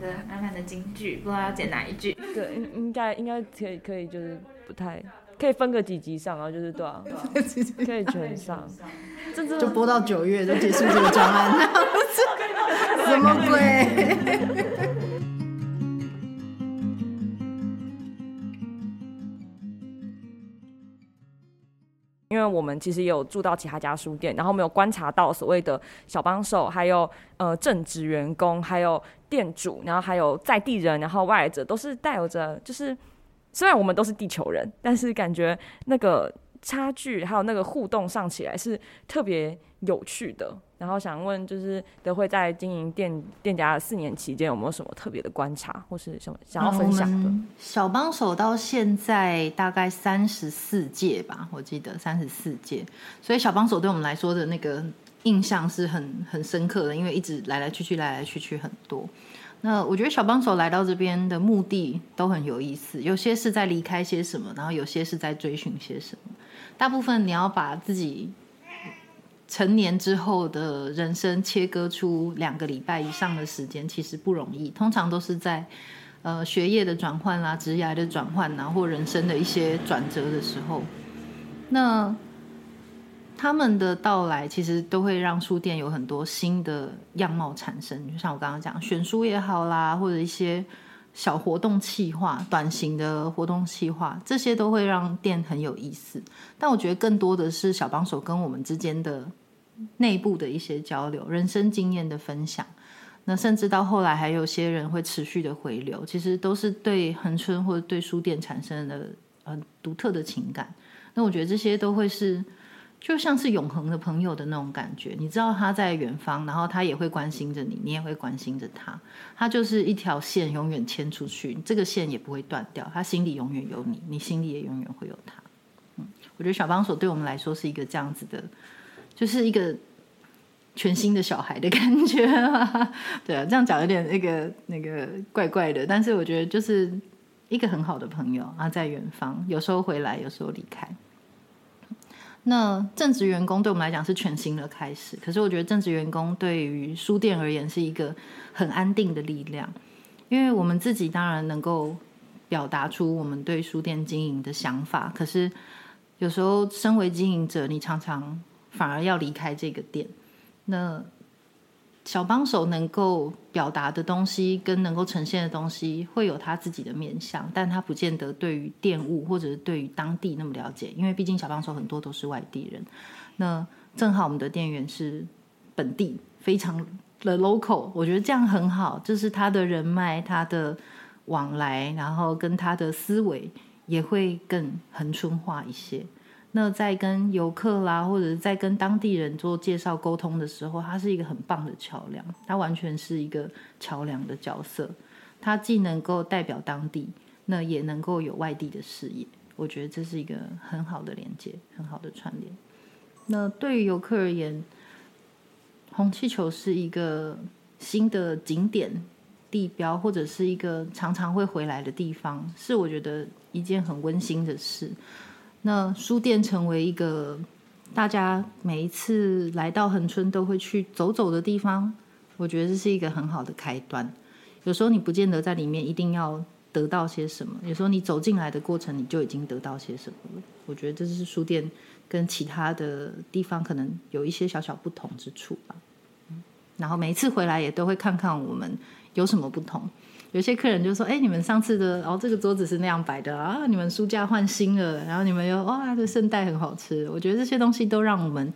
的满满的金句，不知道要剪哪一句。对，应应该应该可以可以，就是不太可以分个几集上然后，就是对啊，可以全上，这就播到九月就结束这个专案，什么鬼？因为我们其实也有住到其他家书店，然后没有观察到所谓的小帮手，还有呃正职员工，还有店主，然后还有在地人，然后外来者，都是带有着就是虽然我们都是地球人，但是感觉那个差距还有那个互动上起来是特别有趣的。然后想问，就是德惠在经营店店家四年期间，有没有什么特别的观察，或是什么想要分享的？小帮手到现在大概三十四届吧，我记得三十四届，所以小帮手对我们来说的那个印象是很很深刻的，因为一直来来去去，来来去去很多。那我觉得小帮手来到这边的目的都很有意思，有些是在离开些什么，然后有些是在追寻些什么。大部分你要把自己。成年之后的人生切割出两个礼拜以上的时间，其实不容易。通常都是在呃学业的转换啦、职业的转换呐，或人生的一些转折的时候，那他们的到来其实都会让书店有很多新的样貌产生。就像我刚刚讲，选书也好啦，或者一些小活动企划、短型的活动企划，这些都会让店很有意思。但我觉得更多的是小帮手跟我们之间的。内部的一些交流、人生经验的分享，那甚至到后来还有些人会持续的回流，其实都是对恒春或者对书店产生的呃独特的情感。那我觉得这些都会是就像是永恒的朋友的那种感觉。你知道他在远方，然后他也会关心着你，你也会关心着他。他就是一条线，永远牵出去，这个线也不会断掉。他心里永远有你，你心里也永远会有他。嗯，我觉得小帮手对我们来说是一个这样子的。就是一个全新的小孩的感觉，对啊，这样讲有点那个那个怪怪的，但是我觉得就是一个很好的朋友啊，在远方，有时候回来，有时候离开。那正职员工对我们来讲是全新的开始，可是我觉得正职员工对于书店而言是一个很安定的力量，因为我们自己当然能够表达出我们对书店经营的想法，可是有时候身为经营者，你常常。反而要离开这个店，那小帮手能够表达的东西跟能够呈现的东西，会有他自己的面向，但他不见得对于店务或者是对于当地那么了解，因为毕竟小帮手很多都是外地人。那正好我们的店员是本地，非常的 local，我觉得这样很好，就是他的人脉、他的往来，然后跟他的思维也会更恒春化一些。那在跟游客啦，或者是在跟当地人做介绍沟通的时候，他是一个很棒的桥梁，他完全是一个桥梁的角色，他既能够代表当地，那也能够有外地的视野，我觉得这是一个很好的连接，很好的串联。那对于游客而言，红气球是一个新的景点地标，或者是一个常常会回来的地方，是我觉得一件很温馨的事。那书店成为一个大家每一次来到恒春都会去走走的地方，我觉得这是一个很好的开端。有时候你不见得在里面一定要得到些什么，有时候你走进来的过程你就已经得到些什么了。我觉得这是书店跟其他的地方可能有一些小小不同之处吧。然后每一次回来也都会看看我们有什么不同。有些客人就说：“哎，你们上次的，然后这个桌子是那样摆的啊，你们书架换新了，然后你们又哇，这圣代很好吃。”我觉得这些东西都让我们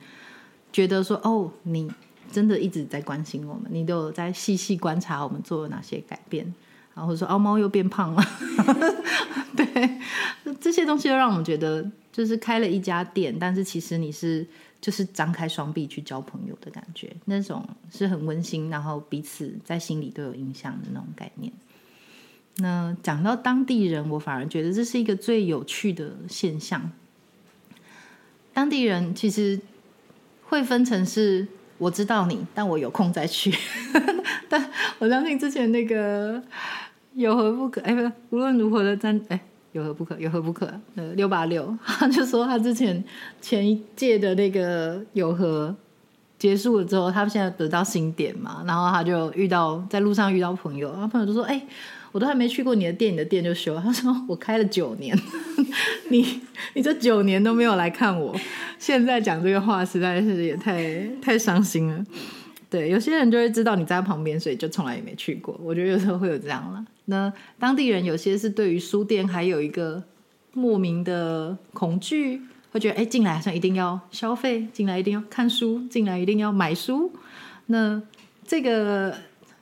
觉得说：“哦，你真的一直在关心我们，你都有在细细观察我们做了哪些改变。”然后说：“哦，猫又变胖了。”对，这些东西都让我们觉得，就是开了一家店，但是其实你是就是张开双臂去交朋友的感觉，那种是很温馨，然后彼此在心里都有印象的那种概念。那讲到当地人，我反而觉得这是一个最有趣的现象。当地人其实会分成是我知道你，但我有空再去。但我相信之前那个有何不可？哎，不，无论如何的战，哎，有何不可？有何不可？呃，六八六，他就说他之前前一届的那个有何。结束了之后，他现在得到新店嘛，然后他就遇到在路上遇到朋友，然后朋友就说：“哎、我都还没去过你的店，你的店就修。”他说：“我开了九年，你你这九年都没有来看我，现在讲这个话实在是也太太伤心了。”对，有些人就会知道你在旁边，所以就从来也没去过。我觉得有时候会有这样了。那当地人有些是对于书店还有一个莫名的恐惧，会觉得哎，进来好像一定要消费，进来一定要看书，进来一定要买书。那这个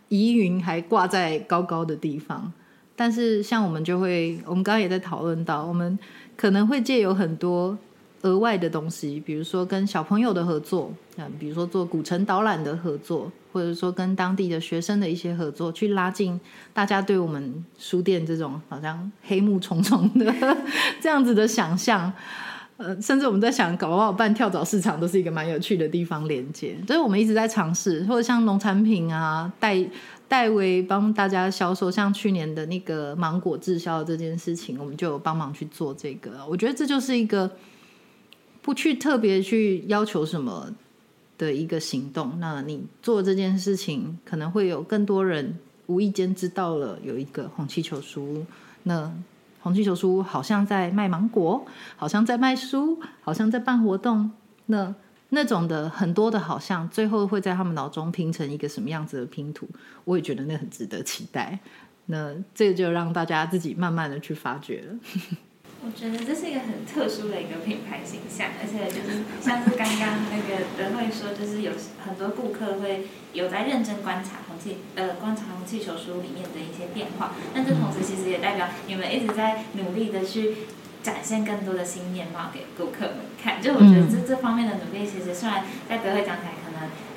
疑云还挂在高高的地方。但是像我们就会，我们刚刚也在讨论到，我们可能会借有很多额外的东西，比如说跟小朋友的合作，嗯，比如说做古城导览的合作，或者说跟当地的学生的一些合作，去拉近大家对我们书店这种好像黑幕重重的 这样子的想象。呃，甚至我们在想，搞不好办跳蚤市场都是一个蛮有趣的地方连接，所以我们一直在尝试，或者像农产品啊，代代为帮大家销售，像去年的那个芒果滞销这件事情，我们就有帮忙去做这个。我觉得这就是一个不去特别去要求什么的一个行动。那你做这件事情，可能会有更多人无意间知道了有一个红气球书。那红气球书好像在卖芒果，好像在卖书，好像在办活动。那那种的很多的好像，最后会在他们脑中拼成一个什么样子的拼图，我也觉得那很值得期待。那这就让大家自己慢慢的去发掘了。我觉得这是一个很特殊的一个品牌形象，而且就是像是刚刚那个德惠说，就是有很多顾客会有在认真观察红气呃观察红气球书里面的一些变化，但这同时其实也代表你们一直在努力的去展现更多的新面貌给顾客们看。就我觉得这这方面的努力，其实虽然在德惠讲起来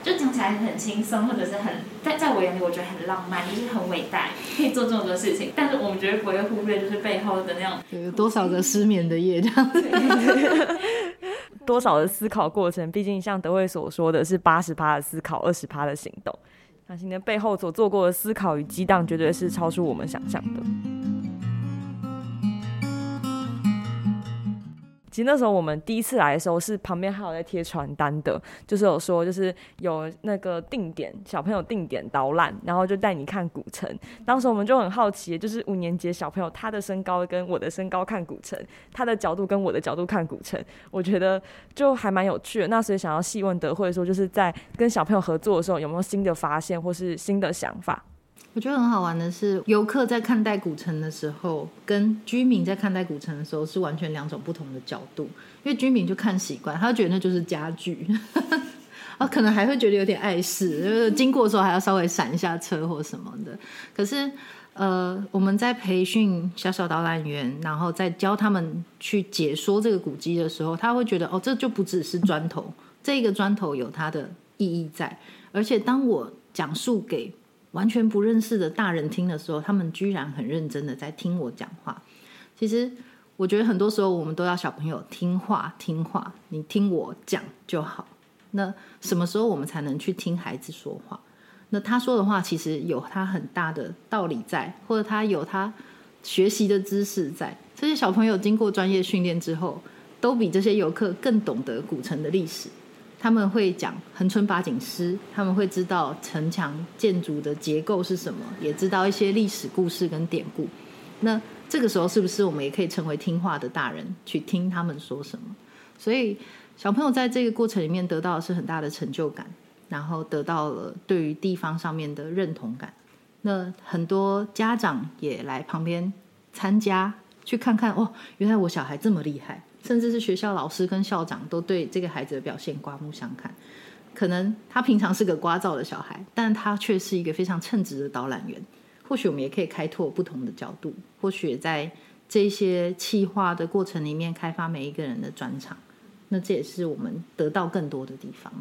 就讲起来很轻松，或者是很在在我眼里我觉得很浪漫，就是很伟大，可以做这么多事情，但是我们绝对不会忽略就是背后的那种。有多少个失眠的夜这样？多少的思考过程，毕竟像德惠所说的是八十趴的思考，二十趴的行动。那今天背后所做过的思考与激荡，绝对是超出我们想象的。其实那时候我们第一次来的时候，是旁边还有在贴传单的，就是有说就是有那个定点小朋友定点导览，然后就带你看古城。当时我们就很好奇，就是五年级小朋友他的身高跟我的身高看古城，他的角度跟我的角度看古城，我觉得就还蛮有趣的。那所以想要细问德惠说，就是在跟小朋友合作的时候，有没有新的发现或是新的想法？我觉得很好玩的是，游客在看待古城的时候，跟居民在看待古城的时候是完全两种不同的角度。因为居民就看习惯，他就觉得那就是家具，啊，可能还会觉得有点碍事，就是经过的时候还要稍微闪一下车或什么的。可是，呃，我们在培训小小导览员，然后在教他们去解说这个古迹的时候，他会觉得哦，这就不只是砖头，这个砖头有它的意义在，而且当我讲述给完全不认识的大人听的时候，他们居然很认真的在听我讲话。其实我觉得很多时候我们都要小朋友听话，听话，你听我讲就好。那什么时候我们才能去听孩子说话？那他说的话其实有他很大的道理在，或者他有他学习的知识在。这些小朋友经过专业训练之后，都比这些游客更懂得古城的历史。他们会讲恒春八景诗，他们会知道城墙建筑的结构是什么，也知道一些历史故事跟典故。那这个时候，是不是我们也可以成为听话的大人，去听他们说什么？所以小朋友在这个过程里面得到的是很大的成就感，然后得到了对于地方上面的认同感。那很多家长也来旁边参加，去看看哦，原来我小孩这么厉害。甚至是学校老师跟校长都对这个孩子的表现刮目相看。可能他平常是个聒噪的小孩，但他却是一个非常称职的导览员。或许我们也可以开拓不同的角度，或许在这些企划的过程里面开发每一个人的专长。那这也是我们得到更多的地方。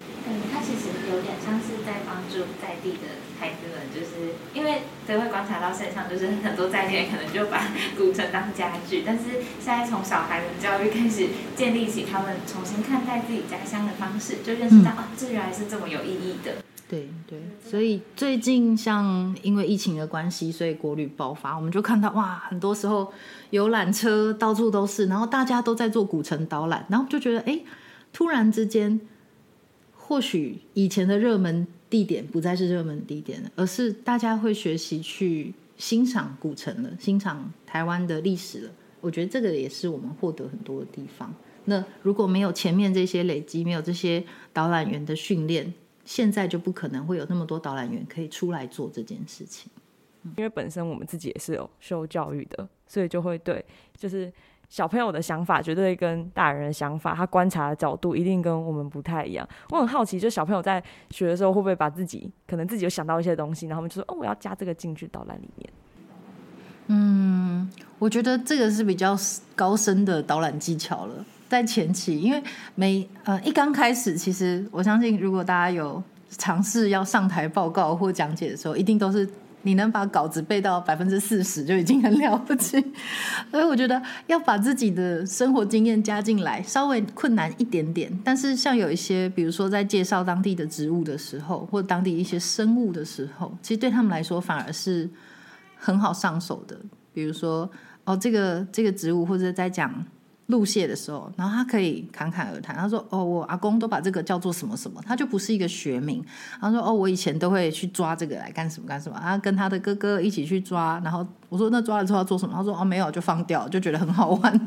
嗯，他其实有点像是在帮助在地的孩子们，就是因为都会观察到现象，就是很多在地人可能就把古城当家具，但是现在从小孩的教育开始建立起他们重新看待自己家乡的方式，就认识到、嗯啊，这原来是这么有意义的。对对，所以最近像因为疫情的关系，所以国旅爆发，我们就看到哇，很多时候游览车到处都是，然后大家都在做古城导览，然后就觉得哎，突然之间或许以前的热门地点不再是热门地点了，而是大家会学习去欣赏古城了，欣赏台湾的历史了。我觉得这个也是我们获得很多的地方。那如果没有前面这些累积，没有这些导览员的训练，现在就不可能会有那么多导览员可以出来做这件事情。因为本身我们自己也是有受教育的，所以就会对，就是小朋友的想法绝对跟大人的想法，他观察的角度一定跟我们不太一样。我很好奇，就小朋友在学的时候，会不会把自己可能自己有想到一些东西，然后他们就说：“哦，我要加这个进去导览里面。”嗯，我觉得这个是比较高深的导览技巧了。在前期，因为每呃一刚开始，其实我相信，如果大家有尝试要上台报告或讲解的时候，一定都是。你能把稿子背到百分之四十就已经很了不起，所以我觉得要把自己的生活经验加进来，稍微困难一点点。但是像有一些，比如说在介绍当地的植物的时候，或当地一些生物的时候，其实对他们来说反而是很好上手的。比如说，哦，这个这个植物，或者在讲。路蟹的时候，然后他可以侃侃而谈。他说：“哦，我阿公都把这个叫做什么什么，他就不是一个学名。”他说：“哦，我以前都会去抓这个来干什么干什么。”他跟他的哥哥一起去抓。然后我说：“那抓了之后要做什么？”他说：“哦，没有，就放掉，就觉得很好玩。”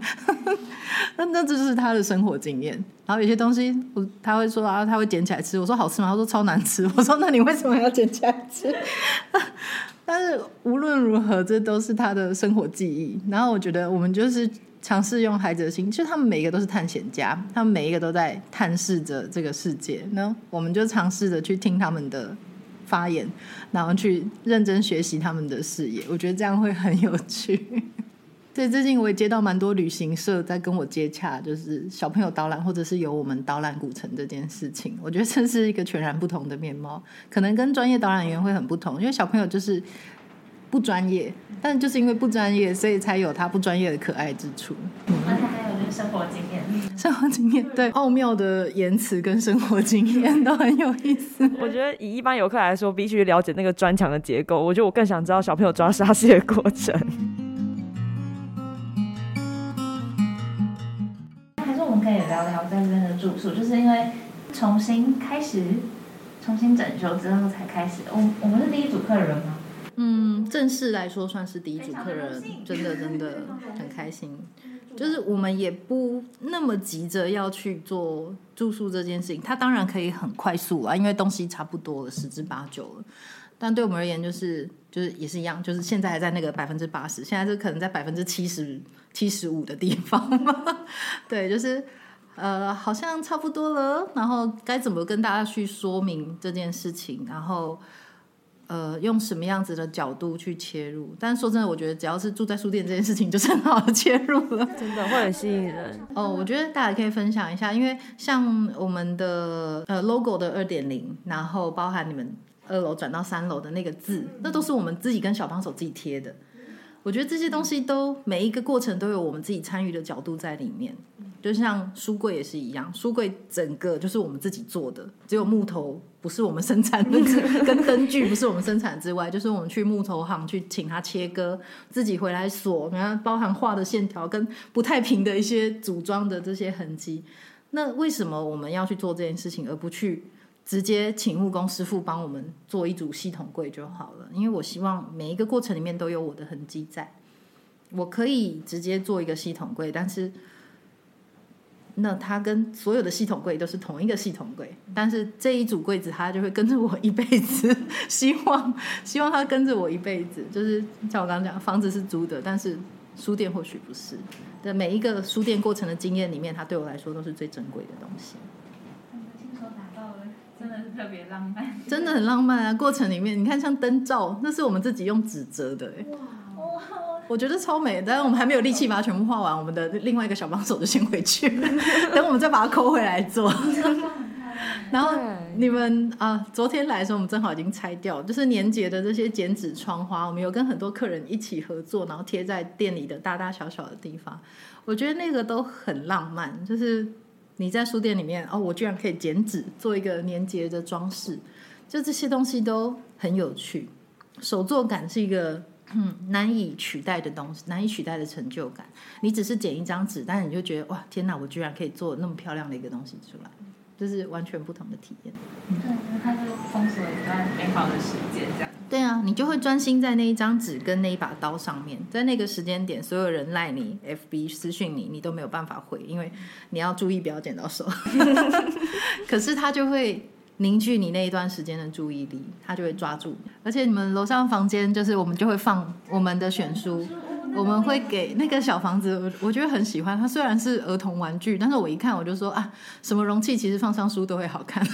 那 那这就是他的生活经验。然后有些东西，我他会说啊，他会捡起来吃。我说好吃吗？他说超难吃。我说那你为什么要捡起来吃？但是无论如何，这都是他的生活记忆。然后我觉得我们就是。尝试用孩子的心，其实他们每一个都是探险家，他们每一个都在探视着这个世界。那我们就尝试着去听他们的发言，然后去认真学习他们的视野。我觉得这样会很有趣。对，最近我也接到蛮多旅行社在跟我接洽，就是小朋友导览，或者是由我们导览古城这件事情。我觉得这是一个全然不同的面貌，可能跟专业导览员会很不同，因为小朋友就是。不专业，但就是因为不专业，所以才有他不专业的可爱之处。那他还有就是生活经验，生活经验对 奥妙的言辞跟生活经验都很有意思。我觉得以一般游客来说，必须了解那个砖墙的结构。我觉得我更想知道小朋友抓沙蟹的过程。还是我们可以聊聊在这边的住宿，就是因为重新开始、重新整修之后才开始。我我们是第一组客人吗？嗯，正式来说算是第一组客人，真的真的很开心。就是我们也不那么急着要去做住宿这件事情，它当然可以很快速啊，因为东西差不多了，十之八九了。但对我们而言，就是就是也是一样，就是现在还在那个百分之八十，现在是可能在百分之七十七十五的地方。对，就是呃，好像差不多了。然后该怎么跟大家去说明这件事情？然后。呃，用什么样子的角度去切入？但说真的，我觉得只要是住在书店这件事情，就是很好的切入了，真的会很吸引人。哦，我觉得大家可以分享一下，因为像我们的呃 logo 的二点零，然后包含你们二楼转到三楼的那个字，那都是我们自己跟小帮手自己贴的。我觉得这些东西都每一个过程都有我们自己参与的角度在里面。就像书柜也是一样，书柜整个就是我们自己做的，只有木头不是我们生产的，跟灯具不是我们生产之外，就是我们去木头行去请他切割，自己回来锁，然后包含画的线条跟不太平的一些组装的这些痕迹。那为什么我们要去做这件事情，而不去直接请木工师傅帮我们做一组系统柜就好了？因为我希望每一个过程里面都有我的痕迹在，我可以直接做一个系统柜，但是。那它跟所有的系统柜都是同一个系统柜，但是这一组柜子它就会跟着我一辈子。希望希望它跟着我一辈子，就是像我刚刚讲，房子是租的，但是书店或许不是。的每一个书店过程的经验里面，它对我来说都是最珍贵的东西。真的是特别浪漫。真的很浪漫啊！过程里面，你看像灯罩，那是我们自己用纸折的。我觉得超美，但是我们还没有力气把它全部画完。我们的另外一个小帮手就先回去，等我们再把它抠回来做。然后你们啊，昨天来的时候，我们正好已经拆掉，就是年节的这些剪纸窗花，我们有跟很多客人一起合作，然后贴在店里的大大小小的地方。我觉得那个都很浪漫，就是你在书店里面哦，我居然可以剪纸做一个年节的装饰，就这些东西都很有趣，手作感是一个。难以取代的东西，难以取代的成就感。你只是剪一张纸，但是你就觉得哇，天哪，我居然可以做那么漂亮的一个东西出来，就是完全不同的体验。对，它就封锁一段美好的时间，这样。对啊，你就会专心在那一张纸跟那一把刀上面，在那个时间点，所有人赖你、FB 私讯你，你都没有办法回，因为你要注意不要剪到手。可是他就会凝聚你那一段时间的注意力，他就会抓住你。而且你们楼上房间就是我们就会放我们的选书，我们会给那个小房子，我我觉得很喜欢。它虽然是儿童玩具，但是我一看我就说啊，什么容器其实放上书都会好看。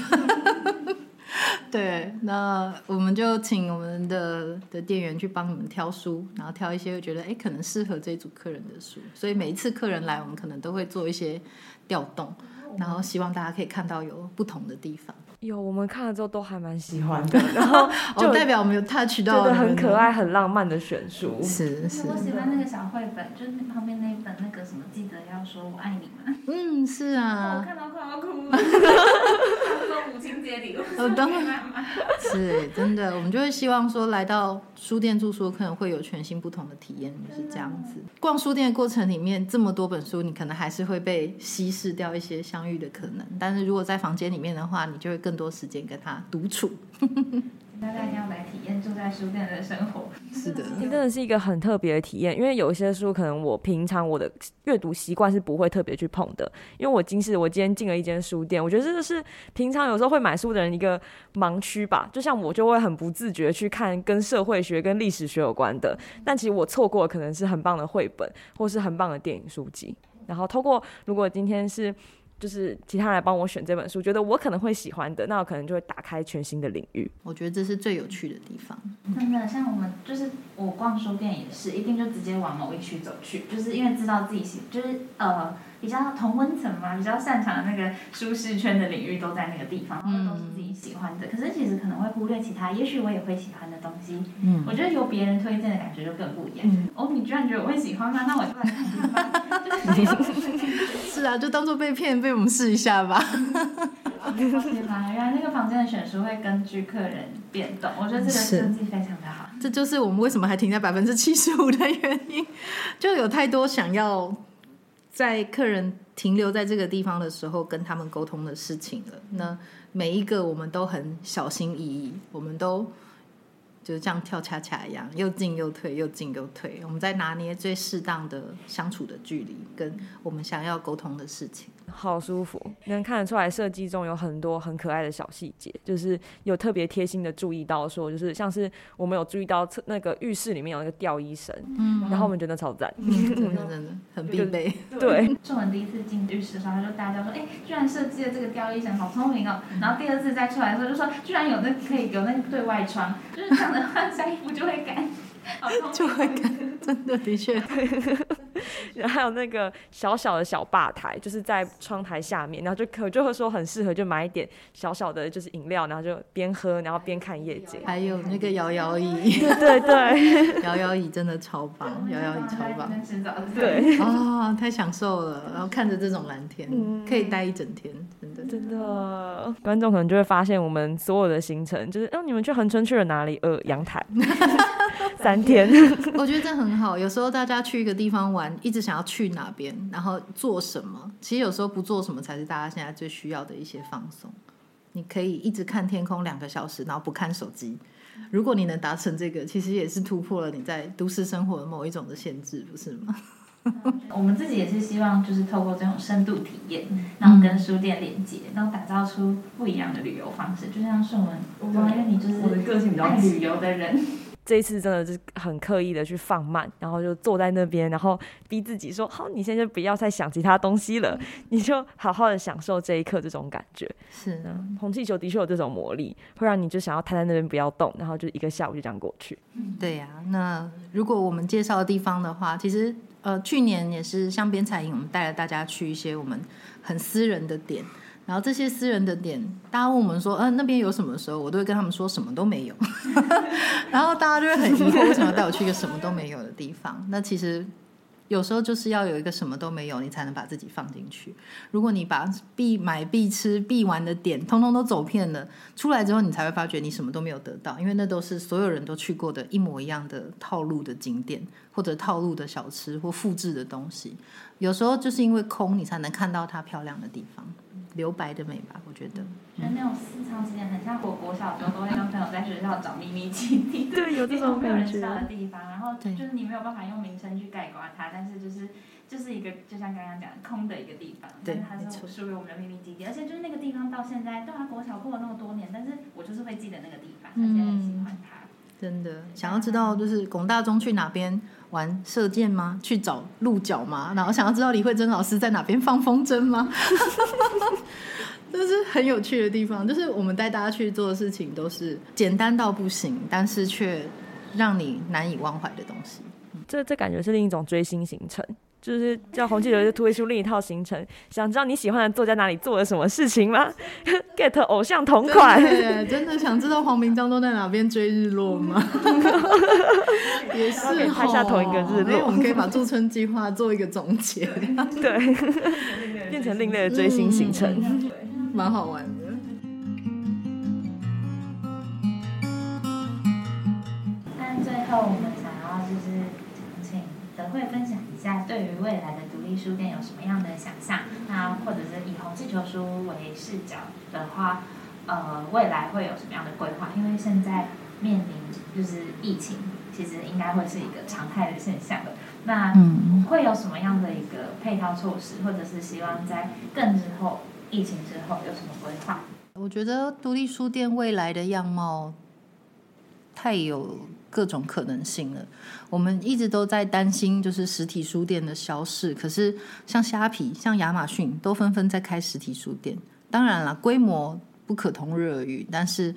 对，那我们就请我们的的店员去帮你们挑书，然后挑一些觉得哎可能适合这组客人的书。所以每一次客人来，我们可能都会做一些调动，然后希望大家可以看到有不同的地方。有我们看了之后都还蛮喜欢的，然后就代表我们有 touch 到，觉得很可爱、很浪漫的选书。是是，我喜欢那个小绘本，就是旁边那一本那个什么，记得要说我爱你吗？嗯，是啊。我看到快要哭了。我当然。是真的，我们就会希望说，来到书店住宿可能会有全新不同的体验，就是这样子。逛书店的过程里面，这么多本书，你可能还是会被稀释掉一些相遇的可能。但是如果在房间里面的话，你就会更。更多时间跟他独处，大家一定要来体验住在书店的生活。是的，真的是一个很特别的体验。因为有一些书，可能我平常我的阅读习惯是不会特别去碰的。因为我今是我今天进了一间书店，我觉得这是平常有时候会买书的人一个盲区吧。就像我就会很不自觉去看跟社会学、跟历史学有关的，但其实我错过可能是很棒的绘本，或是很棒的电影书籍。然后透过如果今天是。就是其他人来帮我选这本书，觉得我可能会喜欢的，那我可能就会打开全新的领域。我觉得这是最有趣的地方。真的，像我们就是我逛书店也是，一定就直接往某一区走去，就是因为知道自己喜，就是呃比较同温层嘛，比较擅长的那个舒适圈的领域都在那个地方，然后都是自己喜欢的。可是其实可能会忽略其他，也许我也会喜欢的东西。嗯，我觉得由别人推荐的感觉就更不一样。哦，你居然觉得我会喜欢吗？那我就来看。是 啊，就当做被骗，被我们试一下吧。原来那个房间的选书会根据客人变动，我觉得这个设计非常的好。这就是我们为什么还停在百分之七十五的原因，就有太多想要在客人停留在这个地方的时候跟他们沟通的事情了。那每一个我们都很小心翼翼，我们都。就是这样跳恰恰一样，又进又退，又进又退。我们在拿捏最适当的相处的距离，跟我们想要沟通的事情。好舒服，能看得出来设计中有很多很可爱的小细节，就是有特别贴心的注意到说，就是像是我们有注意到那个浴室里面有那个吊衣绳，嗯，然后我们觉得超赞，真 的真的很必备。对，仲文第一次进浴室的时候，他就大家说，哎，居然设计了这个吊衣绳，好聪明哦。然后第二次再出来的时候，就说居然有那可以有那个对外窗，就是这样的话晒衣服就会干。就会感，真的的确。然后还有那个小小的小吧台，就是在窗台下面，然后就可就会说很适合，就买一点小小的，就是饮料，然后就边喝，然后边看夜景。还有那个摇摇椅，对对对，摇摇椅真的超棒，摇摇椅超棒。对啊，太享受了，然后看着这种蓝天，可以待一整天，真的真的。观众可能就会发现，我们所有的行程就是，哦，你们去横村去了哪里？呃，阳台。三天，我觉得这很好。有时候大家去一个地方玩，一直想要去哪边，然后做什么？其实有时候不做什么才是大家现在最需要的一些放松。你可以一直看天空两个小时，然后不看手机。如果你能达成这个，其实也是突破了你在都市生活的某一种的限制，不是吗？我们自己也是希望，就是透过这种深度体验，然后跟书店连接，然后打造出不一样的旅游方式。就像顺文，因为你就是我的个性比较爱旅游的人。这一次真的是很刻意的去放慢，然后就坐在那边，然后逼自己说：“好，你现在就不要再想其他东西了，你就好好的享受这一刻。”这种感觉是的，红气球的确有这种魔力，会让你就想要瘫在那边不要动，然后就一个下午就这样过去。对呀，那如果我们介绍的地方的话，其实呃，去年也是香边彩影，我们带了大家去一些我们很私人的点。然后这些私人的点，大家问我们说，嗯，那边有什么时候，我都会跟他们说什么都没有。然后大家就会很疑惑，为什么要带我去一个什么都没有的地方？那其实有时候就是要有一个什么都没有，你才能把自己放进去。如果你把必买、必吃、必玩的点通通都走遍了，出来之后你才会发觉你什么都没有得到，因为那都是所有人都去过的一模一样的套路的景点，或者套路的小吃或复制的东西。有时候就是因为空，你才能看到它漂亮的地方。留白的美吧，我觉得。就那种私藏景点，很像我国小的时候都会跟朋友在学校找秘密基地，对，有这地方种感没有人知道的。地方，然后对就是你没有办法用名称去概括它，但是就是就是一个就像刚刚讲的空的一个地方，但对是它是属于我们的秘密基地，而且就是那个地方到现在，对啊，国小过了那么多年，但是我就是会记得那个地方，而且很喜欢它。真的想要知道，就是龚大中去哪边玩射箭吗？去找鹿角吗？然后想要知道李慧珍老师在哪边放风筝吗？这是很有趣的地方，就是我们带大家去做的事情都是简单到不行，但是却让你难以忘怀的东西。这这感觉是另一种追星行程，就是叫红气球就推出另一套行程。想知道你喜欢的作家哪里做了什么事情吗？get 偶像同款。对，真的想知道黄明章都在哪边追日落吗？也是可以拍下同一个日落我们可以把驻村计划做一个总结，对，变成另类的追星行程。蛮好玩的。那最后我们想要就是想请德惠分享一下对于未来的独立书店有什么样的想象？那或者是以红气球书为视角的话，呃，未来会有什么样的规划？因为现在面临就是疫情，其实应该会是一个常态的现象的。那嗯会有什么样的一个配套措施，或者是希望在更之后疫情之后有什么规划？我觉得独立书店未来的样貌太有各种可能性了。我们一直都在担心，就是实体书店的消逝。可是像虾皮、像亚马逊都纷纷在开实体书店。当然了，规模不可同日而语，但是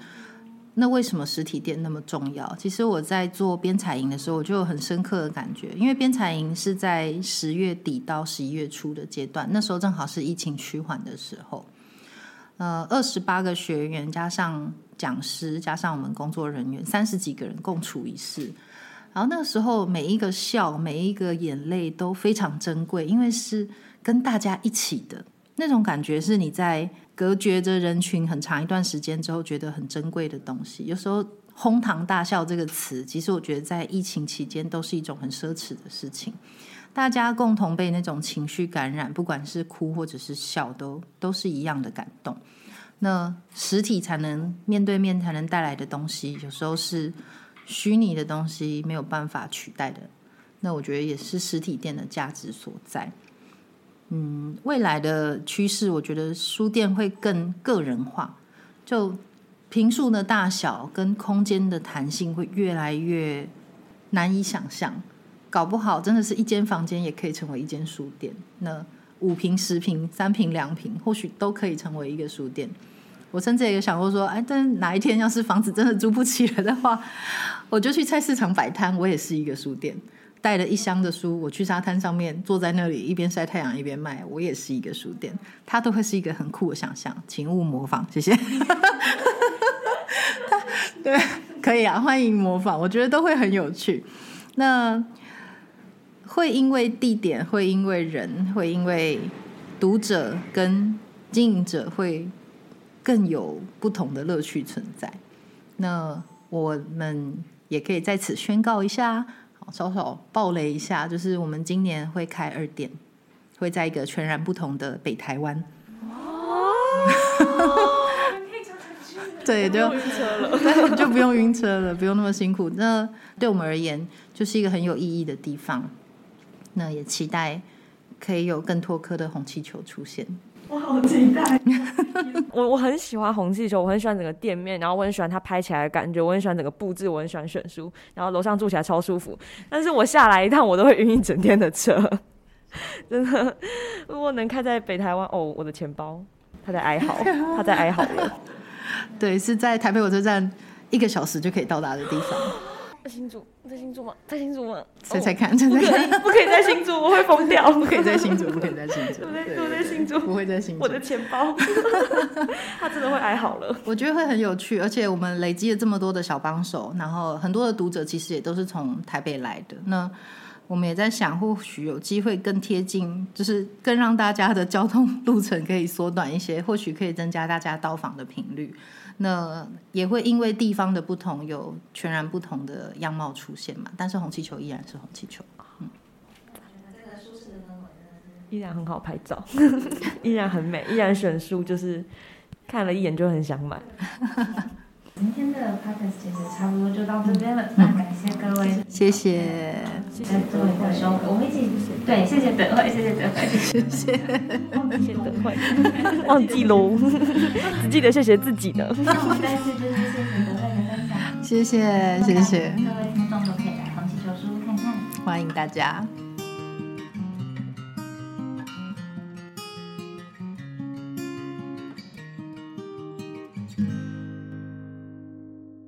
那为什么实体店那么重要？其实我在做编采营的时候，我就有很深刻的感觉，因为编采营是在十月底到十一月初的阶段，那时候正好是疫情趋缓的时候。呃，二十八个学员加上讲师加上我们工作人员，三十几个人共处一室。然后那个时候，每一个笑，每一个眼泪都非常珍贵，因为是跟大家一起的那种感觉，是你在隔绝着人群很长一段时间之后，觉得很珍贵的东西。有时候“哄堂大笑”这个词，其实我觉得在疫情期间都是一种很奢侈的事情。大家共同被那种情绪感染，不管是哭或者是笑，都都是一样的感动。那实体才能面对面才能带来的东西，有时候是虚拟的东西没有办法取代的。那我觉得也是实体店的价值所在。嗯，未来的趋势，我觉得书店会更个人化，就平数的大小跟空间的弹性会越来越难以想象。搞不好真的是一间房间也可以成为一间书店。那五平、十平、三平、两平，或许都可以成为一个书店。我甚至也有想过说，哎，但哪一天要是房子真的租不起了的话，我就去菜市场摆摊，我也是一个书店。带了一箱的书，我去沙滩上面坐在那里，一边晒太阳一边卖，我也是一个书店。它都会是一个很酷的想象，请勿模仿，谢谢。对，可以啊，欢迎模仿，我觉得都会很有趣。那会因为地点，会因为人，会因为读者跟经营者会更有不同的乐趣存在。那我们也可以在此宣告一下，好稍稍爆雷一下，就是我们今年会开二店，会在一个全然不同的北台湾。对，就晕车了。就不用晕车了，不用那么辛苦。那对我们而言，就是一个很有意义的地方。那也期待可以有更多颗的红气球出现。我好期待。我我很喜欢红气球，我很喜欢整个店面，然后我很喜欢它拍起来的感觉，我很喜欢整个布置，我很喜欢选书，然后楼上住起来超舒服。但是我下来一趟，我都会晕一整天的车，真的。如果能开在北台湾，哦，我的钱包，他在哀嚎，他在哀嚎了。对，是在台北火车站一个小时就可以到达的地方。在新竹，在新竹吗？在新竹吗？猜猜看，猜猜看，不可以在新竹，我会疯掉。不可以在新竹，不可以在新竹，对对我在新竹不会在新竹我。的钱包 他真的会哀嚎了。我觉得会很有趣，而且我们累积了这么多的小帮手，然后很多的读者其实也都是从台北来的。那我们也在想，或许有机会更贴近，就是更让大家的交通路程可以缩短一些，或许可以增加大家到访的频率。那也会因为地方的不同，有全然不同的样貌出现嘛。但是红气球依然是红气球。嗯依然很好拍照，依然很美，依然选书就是看了一眼就很想买。今天的 podcast 其实差不多就到这边了，那感谢各位，谢谢，谢谢再做一个收尾，我们一起对，谢谢德惠，谢谢德惠，谢谢。谢谢德惠，忘记喽，只记得谢谢自己呢。那我们再次就是谢谢德惠的分享，谢谢，谢谢，各位听众都可以来红气球书看看。欢迎大家。